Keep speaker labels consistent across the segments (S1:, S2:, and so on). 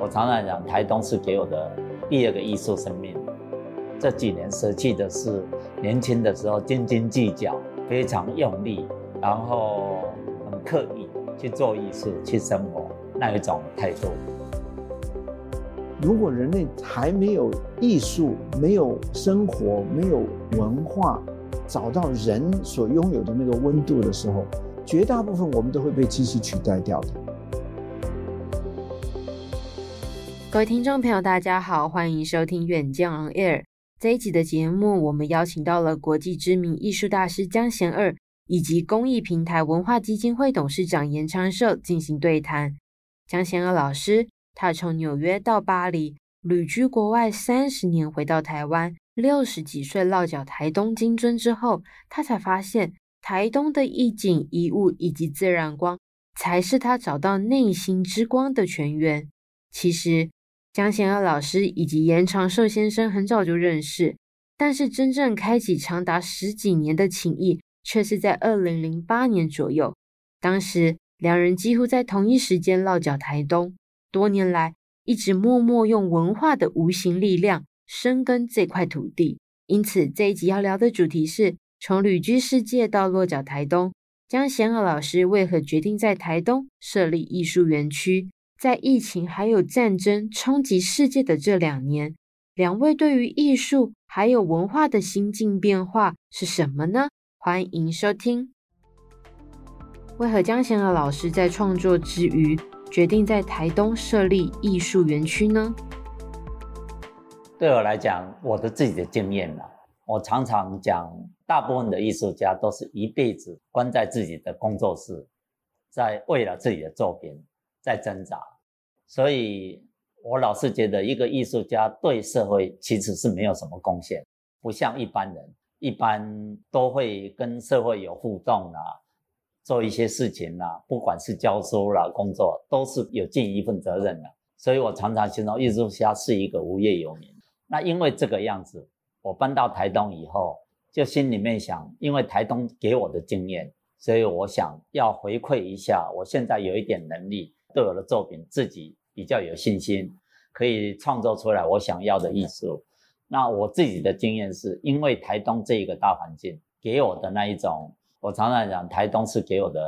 S1: 我常常讲，台东是给我的第二个艺术生命。这几年舍弃的是年轻的时候斤斤计较、非常用力，然后很刻意去做艺术、去生活那一种态度。
S2: 如果人类还没有艺术、没有生活、没有文化，找到人所拥有的那个温度的时候，绝大部分我们都会被机器取代掉的。
S3: 各位听众朋友，大家好，欢迎收听《远见 On Air》这一集的节目。我们邀请到了国际知名艺术大师江贤二，以及公益平台文化基金会董事长严昌寿进行对谈。江贤二老师。他从纽约到巴黎，旅居国外三十年，回到台湾，六十几岁落脚台东金樽之后，他才发现台东的一景一物以及自然光，才是他找到内心之光的泉源。其实，江贤二老师以及严长寿先生很早就认识，但是真正开启长达十几年的情谊，却是在二零零八年左右。当时，两人几乎在同一时间落脚台东。多年来，一直默默用文化的无形力量深耕这块土地。因此，这一集要聊的主题是：从旅居世界到落脚台东，江贤二老师为何决定在台东设立艺术园区？在疫情还有战争冲击世界的这两年，两位对于艺术还有文化的心境变化是什么呢？欢迎收听。为何江贤和老师在创作之余，决定在台东设立艺术园区呢？
S1: 对我来讲，我的自己的经验呢，我常常讲，大部分的艺术家都是一辈子关在自己的工作室，在为了自己的作品在挣扎。所以我老是觉得，一个艺术家对社会其实是没有什么贡献，不像一般人，一般都会跟社会有互动啊。做一些事情呐、啊，不管是教书啦、工作，都是有尽一份责任的。所以我常常形容艺术家是一个无业游民。那因为这个样子，我搬到台东以后，就心里面想，因为台东给我的经验，所以我想要回馈一下。我现在有一点能力，对我的作品自己比较有信心，可以创作出来我想要的艺术。那我自己的经验是因为台东这一个大环境给我的那一种。我常常讲，台东是给我的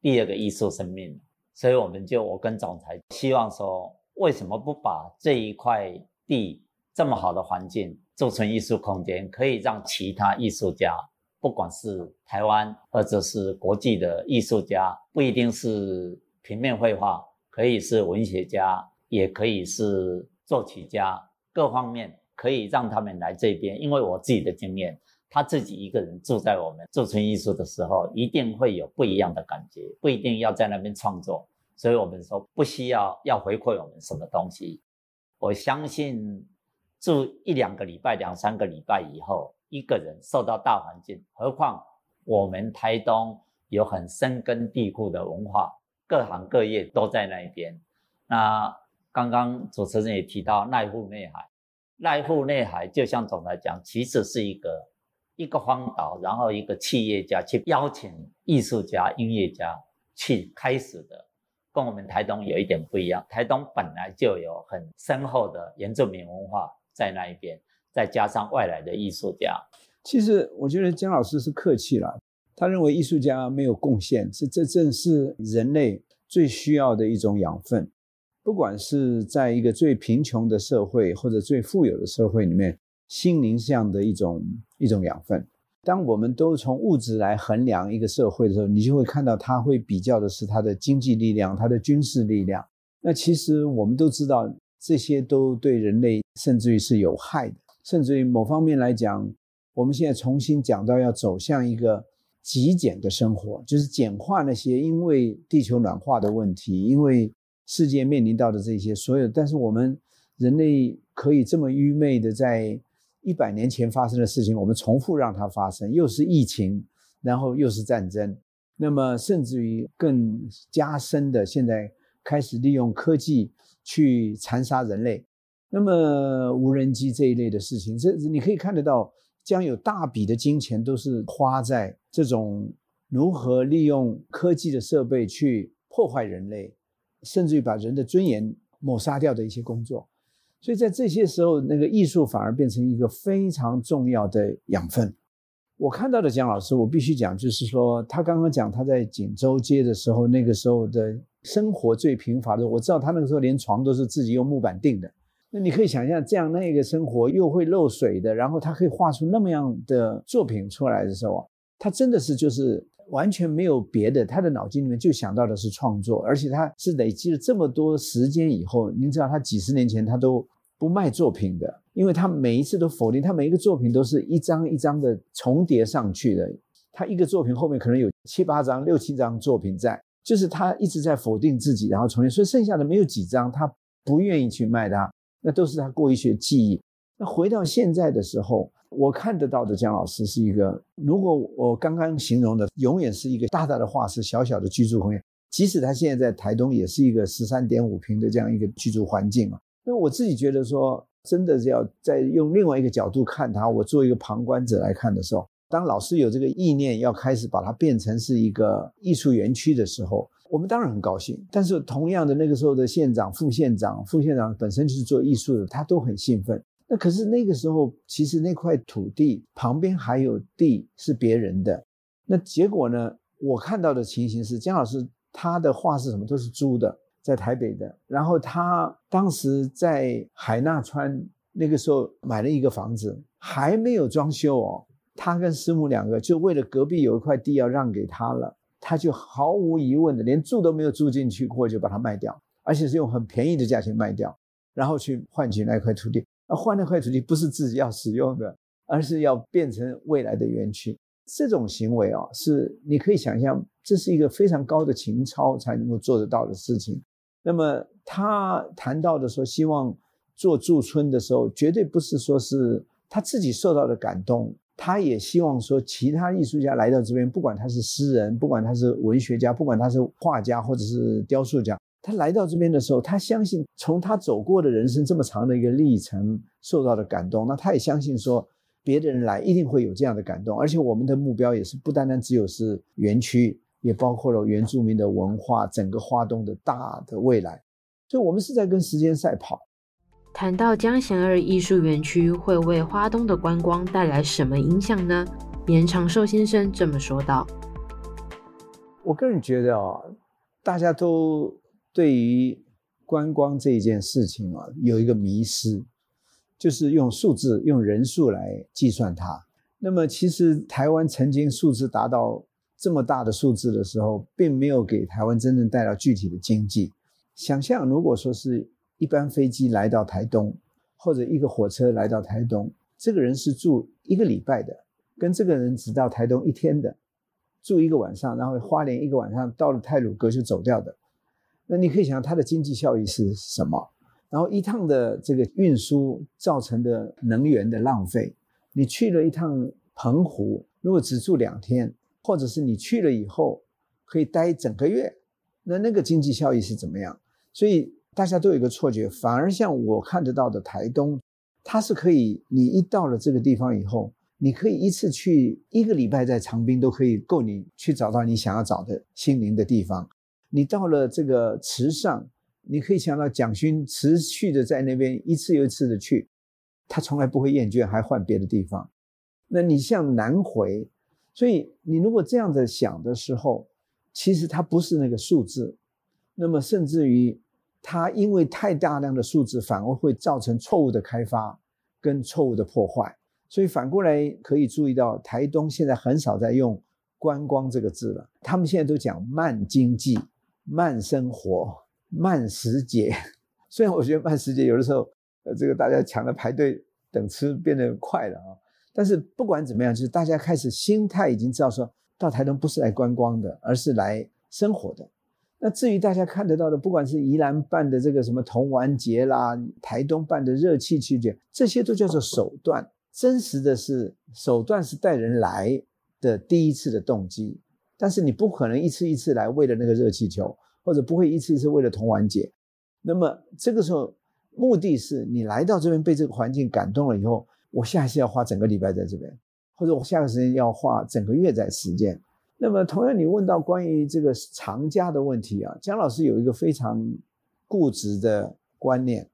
S1: 第二个艺术生命，所以我们就我跟总裁希望说，为什么不把这一块地这么好的环境做成艺术空间，可以让其他艺术家，不管是台湾或者是国际的艺术家，不一定是平面绘画，可以是文学家，也可以是作曲家，各方面可以让他们来这边，因为我自己的经验。他自己一个人住在我们驻村艺术的时候，一定会有不一样的感觉，不一定要在那边创作，所以我们说不需要要回馈我们什么东西。我相信住一两个礼拜、两三个礼拜以后，一个人受到大环境，何况我们台东有很深根蒂固的文化，各行各业都在那一边。那刚刚主持人也提到濑户内海，濑户内海就像总来讲，其实是一个。一个荒岛，然后一个企业家去邀请艺术家、音乐家去开始的，跟我们台东有一点不一样。台东本来就有很深厚的原住民文化在那一边，再加上外来的艺术家。
S2: 其实我觉得江老师是客气了，他认为艺术家没有贡献，这这正是人类最需要的一种养分。不管是在一个最贫穷的社会，或者最富有的社会里面。心灵上的一种一种养分。当我们都从物质来衡量一个社会的时候，你就会看到它会比较的是它的经济力量、它的军事力量。那其实我们都知道，这些都对人类甚至于是有害的。甚至于某方面来讲，我们现在重新讲到要走向一个极简的生活，就是简化那些因为地球暖化的问题，因为世界面临到的这些所有。但是我们人类可以这么愚昧的在。一百年前发生的事情，我们重复让它发生，又是疫情，然后又是战争，那么甚至于更加深的，现在开始利用科技去残杀人类，那么无人机这一类的事情，这你可以看得到，将有大笔的金钱都是花在这种如何利用科技的设备去破坏人类，甚至于把人的尊严抹杀掉的一些工作。所以在这些时候，那个艺术反而变成一个非常重要的养分。我看到的蒋老师，我必须讲，就是说他刚刚讲他在锦州街的时候，那个时候的生活最贫乏的。我知道他那个时候连床都是自己用木板钉的。那你可以想象，这样那个生活又会漏水的，然后他可以画出那么样的作品出来的时候，他真的是就是完全没有别的，他的脑筋里面就想到的是创作，而且他是累积了这么多时间以后，您知道他几十年前他都。不卖作品的，因为他每一次都否定，他每一个作品都是一张一张的重叠上去的。他一个作品后面可能有七八张、六七张作品在，就是他一直在否定自己，然后重新，所以剩下的没有几张，他不愿意去卖它，那都是他过一些记忆。那回到现在的时候，我看得到的姜老师是一个，如果我刚刚形容的，永远是一个大大的画室，小小的居住空间，即使他现在在台东，也是一个十三点五平的这样一个居住环境啊。那我自己觉得说，真的是要再用另外一个角度看他。我作为一个旁观者来看的时候，当老师有这个意念要开始把它变成是一个艺术园区的时候，我们当然很高兴。但是同样的，那个时候的县长、副县长、副县长本身就是做艺术的，他都很兴奋。那可是那个时候，其实那块土地旁边还有地是别人的。那结果呢？我看到的情形是，江老师他的画是什么？都是租的。在台北的，然后他当时在海纳川那个时候买了一个房子，还没有装修哦。他跟师母两个就为了隔壁有一块地要让给他了，他就毫无疑问的连住都没有住进去过，就把它卖掉，而且是用很便宜的价钱卖掉，然后去换取那块土地。而换那块土地不是自己要使用的，而是要变成未来的园区。这种行为啊，是你可以想象，这是一个非常高的情操才能够做得到的事情。那么他谈到的说，希望做驻村的时候，绝对不是说是他自己受到的感动，他也希望说其他艺术家来到这边，不管他是诗人，不管他是文学家，不管他是画家或者是雕塑家，他来到这边的时候，他相信从他走过的人生这么长的一个历程受到的感动，那他也相信说别的人来一定会有这样的感动，而且我们的目标也是不单单只有是园区。也包括了原住民的文化，整个花东的大的未来，所以我们是在跟时间赛跑。
S3: 谈到江贤二艺术园区会为花东的观光带来什么影响呢？严长寿先生这么说道：“
S2: 我个人觉得啊，大家都对于观光这一件事情啊有一个迷失，就是用数字、用人数来计算它。那么其实台湾曾经数字达到。”这么大的数字的时候，并没有给台湾真正带来具体的经济。想象如果说是一班飞机来到台东，或者一个火车来到台东，这个人是住一个礼拜的，跟这个人只到台东一天的，住一个晚上，然后花莲一个晚上到了太鲁阁就走掉的，那你可以想它的经济效益是什么？然后一趟的这个运输造成的能源的浪费，你去了一趟澎湖，如果只住两天。或者是你去了以后可以待整个月，那那个经济效益是怎么样？所以大家都有一个错觉，反而像我看得到的台东，它是可以，你一到了这个地方以后，你可以一次去一个礼拜在长滨都可以够你去找到你想要找的心灵的地方。你到了这个池上，你可以想到蒋勋持续的在那边一次又一次的去，他从来不会厌倦，还换别的地方。那你像南回。所以你如果这样子想的时候，其实它不是那个数字，那么甚至于它因为太大量的数字，反而会造成错误的开发跟错误的破坏。所以反过来可以注意到，台东现在很少在用“观光”这个字了，他们现在都讲慢经济、慢生活、慢时节。虽然我觉得慢时节有的时候，呃，这个大家抢着排队等吃变得快了啊。但是不管怎么样，就是大家开始心态已经知道，说到台东不是来观光的，而是来生活的。那至于大家看得到的，不管是宜兰办的这个什么童玩节啦，台东办的热气气节，这些都叫做手段。真实的是手段是带人来的第一次的动机，但是你不可能一次一次来为了那个热气球，或者不会一次一次为了铜玩节。那么这个时候，目的是你来到这边被这个环境感动了以后。我下一次要花整个礼拜在这边，或者我下个时间要花整个月在实践。那么，同样你问到关于这个长假的问题啊，江老师有一个非常固执的观念，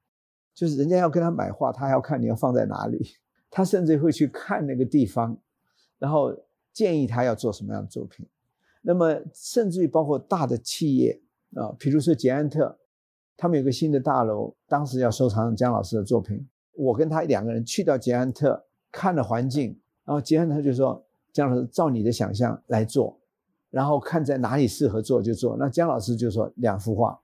S2: 就是人家要跟他买画，他要看你要放在哪里，他甚至会去看那个地方，然后建议他要做什么样的作品。那么甚至于包括大的企业啊，比如说捷安特，他们有个新的大楼，当时要收藏江老师的作品，我跟他两个人去到捷安特看了环境，然后捷安特就说：“江老师，照你的想象来做。”然后看在哪里适合做就做。那江老师就说两幅画，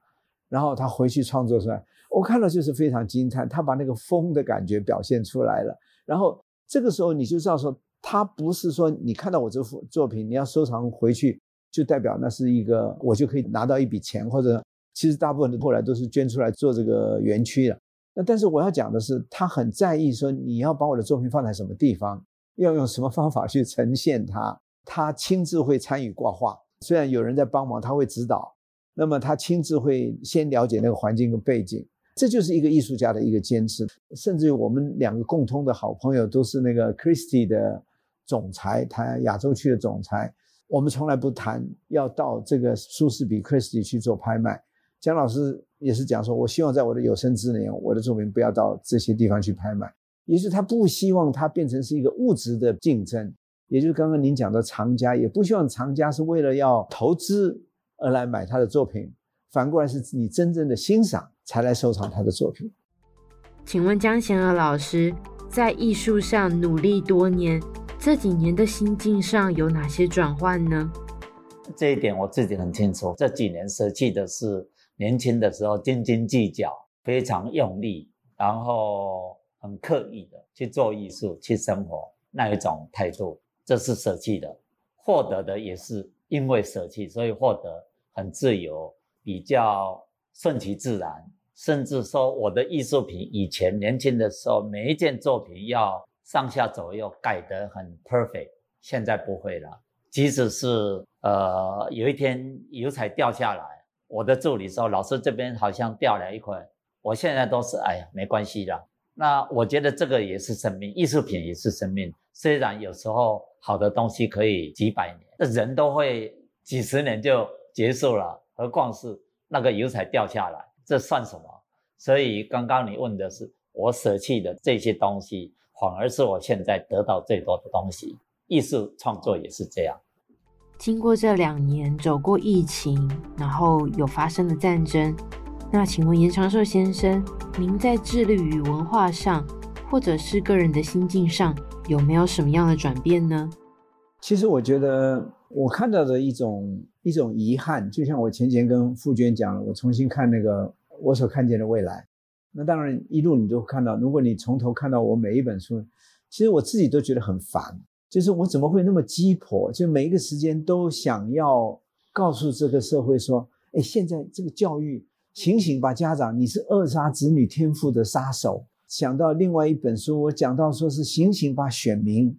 S2: 然后他回去创作出来，我看了就是非常惊叹，他把那个风的感觉表现出来了。然后这个时候你就知道说，他不是说你看到我这幅作品你要收藏回去，就代表那是一个我就可以拿到一笔钱，或者其实大部分的后来都是捐出来做这个园区的。那但是我要讲的是，他很在意说你要把我的作品放在什么地方，要用什么方法去呈现它。他亲自会参与挂画，虽然有人在帮忙，他会指导。那么他亲自会先了解那个环境跟背景，这就是一个艺术家的一个坚持。甚至于我们两个共通的好朋友都是那个 Christie 的总裁，他亚洲区的总裁。我们从来不谈要到这个苏士比 Christie 去做拍卖。江老师也是讲说，我希望在我的有生之年，我的作品不要到这些地方去拍卖。也就是他不希望它变成是一个物质的竞争。也就是刚刚您讲的藏家，也不希望藏家是为了要投资而来买他的作品，反过来是你真正的欣赏才来收藏他的作品。
S3: 请问江贤娥老师在艺术上努力多年，这几年的心境上有哪些转换呢？
S1: 这一点我自己很清楚。这几年舍弃的是年轻的时候斤斤计较、非常用力，然后很刻意的去做艺术、去生活那一种态度。这是舍弃的，获得的也是因为舍弃，所以获得很自由，比较顺其自然。甚至说，我的艺术品以前年轻的时候，每一件作品要上下左右改得很 perfect，现在不会了。即使是呃有一天油彩掉下来，我的助理说：“老师这边好像掉了一块。”我现在都是哎呀，没关系啦。那我觉得这个也是生命，艺术品也是生命。虽然有时候好的东西可以几百年，那人都会几十年就结束了，何况是那个油彩掉下来，这算什么？所以刚刚你问的是我舍弃的这些东西，反而是我现在得到最多的东西。艺术创作也是这样。
S3: 经过这两年，走过疫情，然后有发生的战争。那请问严长寿先生，您在致力于文化上，或者是个人的心境上，有没有什么样的转变呢？
S2: 其实我觉得我看到的一种一种遗憾，就像我前前跟傅娟讲了，我重新看那个我所看见的未来。那当然一路你都看到，如果你从头看到我每一本书，其实我自己都觉得很烦，就是我怎么会那么鸡婆，就每一个时间都想要告诉这个社会说，哎，现在这个教育。醒醒吧，家长！你是扼杀子女天赋的杀手。想到另外一本书，我讲到说是醒醒吧，选民！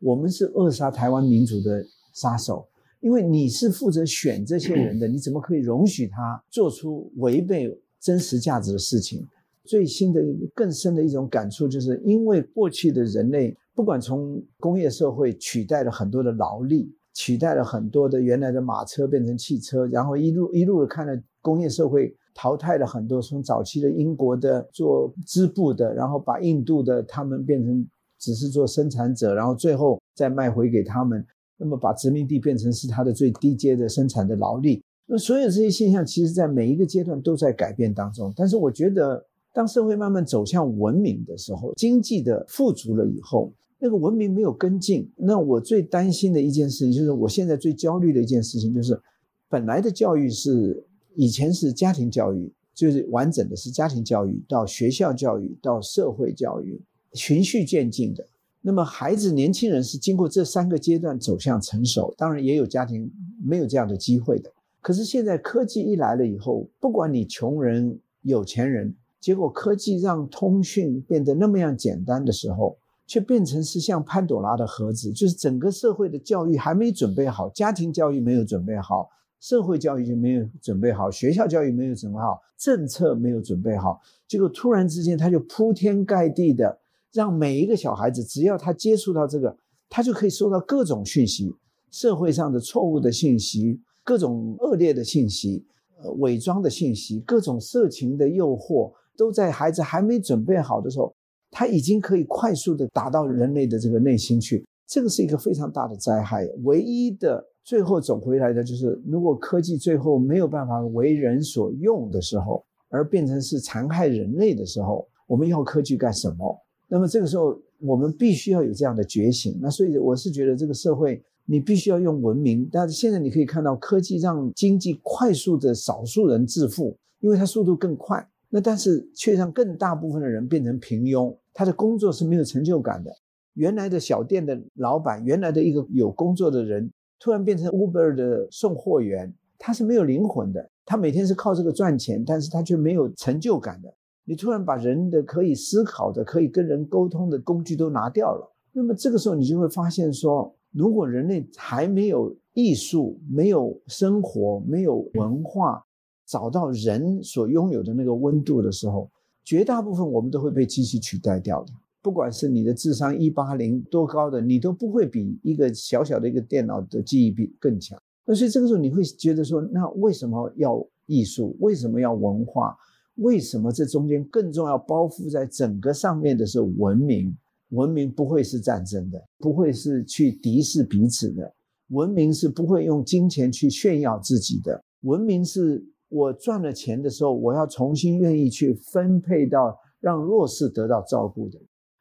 S2: 我们是扼杀台湾民主的杀手，因为你是负责选这些人的，你怎么可以容许他做出违背真实价值的事情？最新的、更深的一种感触，就是因为过去的人类，不管从工业社会取代了很多的劳力，取代了很多的原来的马车变成汽车，然后一路一路的看了工业社会。淘汰了很多从早期的英国的做织布的，然后把印度的他们变成只是做生产者，然后最后再卖回给他们，那么把殖民地变成是他的最低阶的生产的劳力。那所有这些现象，其实在每一个阶段都在改变当中。但是我觉得，当社会慢慢走向文明的时候，经济的富足了以后，那个文明没有跟进。那我最担心的一件事情，就是我现在最焦虑的一件事情，就是本来的教育是。以前是家庭教育，就是完整的是家庭教育到学校教育到社会教育，循序渐进的。那么孩子年轻人是经过这三个阶段走向成熟，当然也有家庭没有这样的机会的。可是现在科技一来了以后，不管你穷人有钱人，结果科技让通讯变得那么样简单的时候，却变成是像潘朵拉的盒子，就是整个社会的教育还没准备好，家庭教育没有准备好。社会教育就没有准备好，学校教育没有准备好，政策没有准备好，结果突然之间他就铺天盖地的让每一个小孩子，只要他接触到这个，他就可以收到各种讯息，社会上的错误的信息，各种恶劣的信息，呃，伪装的信息，各种色情的诱惑，都在孩子还没准备好的时候，他已经可以快速的打到人类的这个内心去。这个是一个非常大的灾害。唯一的最后走回来的就是，如果科技最后没有办法为人所用的时候，而变成是残害人类的时候，我们要科技干什么？那么这个时候，我们必须要有这样的觉醒。那所以我是觉得，这个社会你必须要用文明。但是现在你可以看到，科技让经济快速的少数人致富，因为它速度更快。那但是却让更大部分的人变成平庸，他的工作是没有成就感的。原来的小店的老板，原来的一个有工作的人，突然变成 Uber 的送货员，他是没有灵魂的。他每天是靠这个赚钱，但是他却没有成就感的。你突然把人的可以思考的、可以跟人沟通的工具都拿掉了，那么这个时候你就会发现说，如果人类还没有艺术、没有生活、没有文化，找到人所拥有的那个温度的时候，绝大部分我们都会被机器取代掉的。不管是你的智商一八零多高的，你都不会比一个小小的一个电脑的记忆比更强。那所以这个时候你会觉得说，那为什么要艺术？为什么要文化？为什么这中间更重要包覆在整个上面的是文明？文明不会是战争的，不会是去敌视彼此的。文明是不会用金钱去炫耀自己的。文明是我赚了钱的时候，我要重新愿意去分配到让弱势得到照顾的。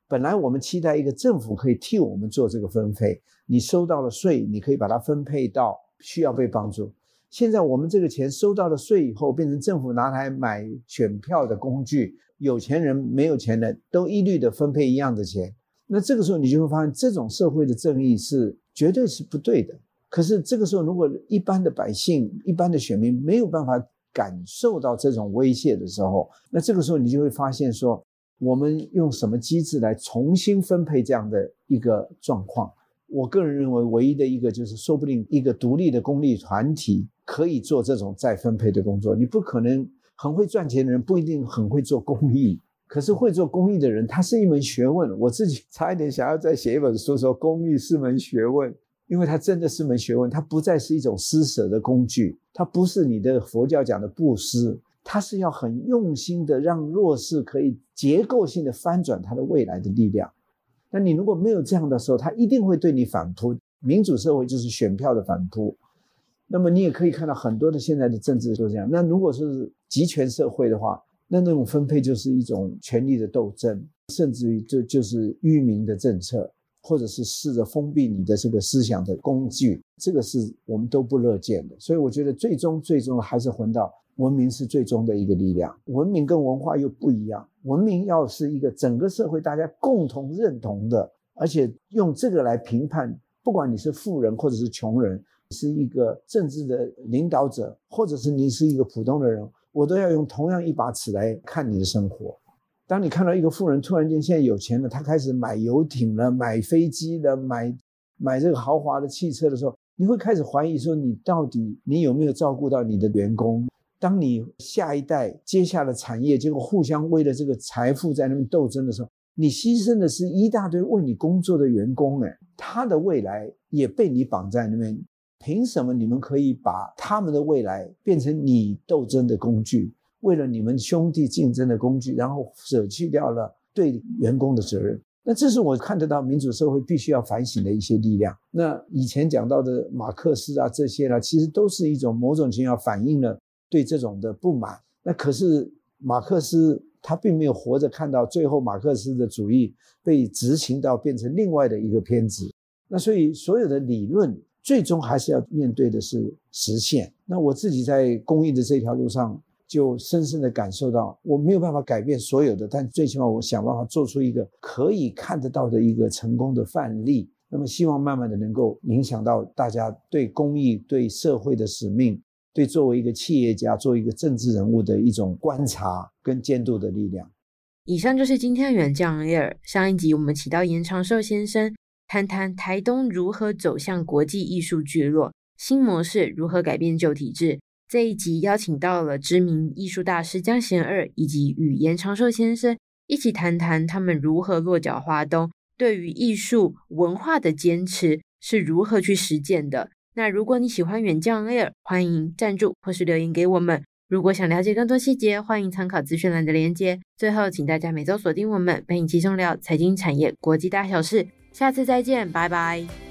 S2: 本来我们期待一个政府可以替我们做这个分配，你收到了税，你可以把它分配到需要被帮助。现在我们这个钱收到了税以后，变成政府拿来买选票的工具，有钱人没有钱人都一律的分配一样的钱。那这个时候你就会发现，这种社会的正义是绝对是不对的。可是这个时候，如果一般的百姓、一般的选民没有办法感受到这种威胁的时候，那这个时候你就会发现说，我们用什么机制来重新分配这样的一个状况？我个人认为，唯一的一个就是，说不定一个独立的公利团体。可以做这种再分配的工作，你不可能很会赚钱的人不一定很会做公益，可是会做公益的人，他是一门学问。我自己差一点想要再写一本书，说公益是门学问，因为它真的是门学问，它不再是一种施舍的工具，它不是你的佛教讲的布施，它是要很用心的让弱势可以结构性的翻转它的未来的力量。那你如果没有这样的时候，他一定会对你反扑。民主社会就是选票的反扑。那么你也可以看到很多的现在的政治就是这样。那如果是集权社会的话，那那种分配就是一种权力的斗争，甚至于这就是愚民的政策，或者是试着封闭你的这个思想的工具，这个是我们都不乐见的。所以我觉得最终最终还是回到文明是最终的一个力量。文明跟文化又不一样，文明要是一个整个社会大家共同认同的，而且用这个来评判，不管你是富人或者是穷人。是一个政治的领导者，或者是你是一个普通的人，我都要用同样一把尺来看你的生活。当你看到一个富人突然间现在有钱了，他开始买游艇了、买飞机了、买买这个豪华的汽车的时候，你会开始怀疑说，你到底你有没有照顾到你的员工？当你下一代接下了产业，结果互相为了这个财富在那边斗争的时候，你牺牲的是一大堆为你工作的员工，哎，他的未来也被你绑在那边。凭什么你们可以把他们的未来变成你斗争的工具？为了你们兄弟竞争的工具，然后舍弃掉了对员工的责任？那这是我看得到民主社会必须要反省的一些力量。那以前讲到的马克思啊这些呢，其实都是一种某种情况反映了对这种的不满。那可是马克思他并没有活着看到最后马克思的主义被执行到变成另外的一个偏执。那所以所有的理论。最终还是要面对的是实现。那我自己在公益的这条路上，就深深的感受到，我没有办法改变所有的，但最起码我想办法做出一个可以看得到的一个成功的范例。那么希望慢慢的能够影响到大家对公益、对社会的使命、对作为一个企业家、作为一个政治人物的一种观察跟监督的力量。
S3: 以上就是今天的远见 air。上一集我们请到严长寿先生。谈谈台东如何走向国际艺术聚落，新模式如何改变旧体制。这一集邀请到了知名艺术大师江贤二，以及与严长寿先生一起谈谈他们如何落脚华东，对于艺术文化的坚持是如何去实践的。那如果你喜欢远见 on air，欢迎赞助或是留言给我们。如果想了解更多细节，欢迎参考资讯栏的连接。最后，请大家每周锁定我们，陪你轻松聊财经产业国际大小事。下次再见，拜拜。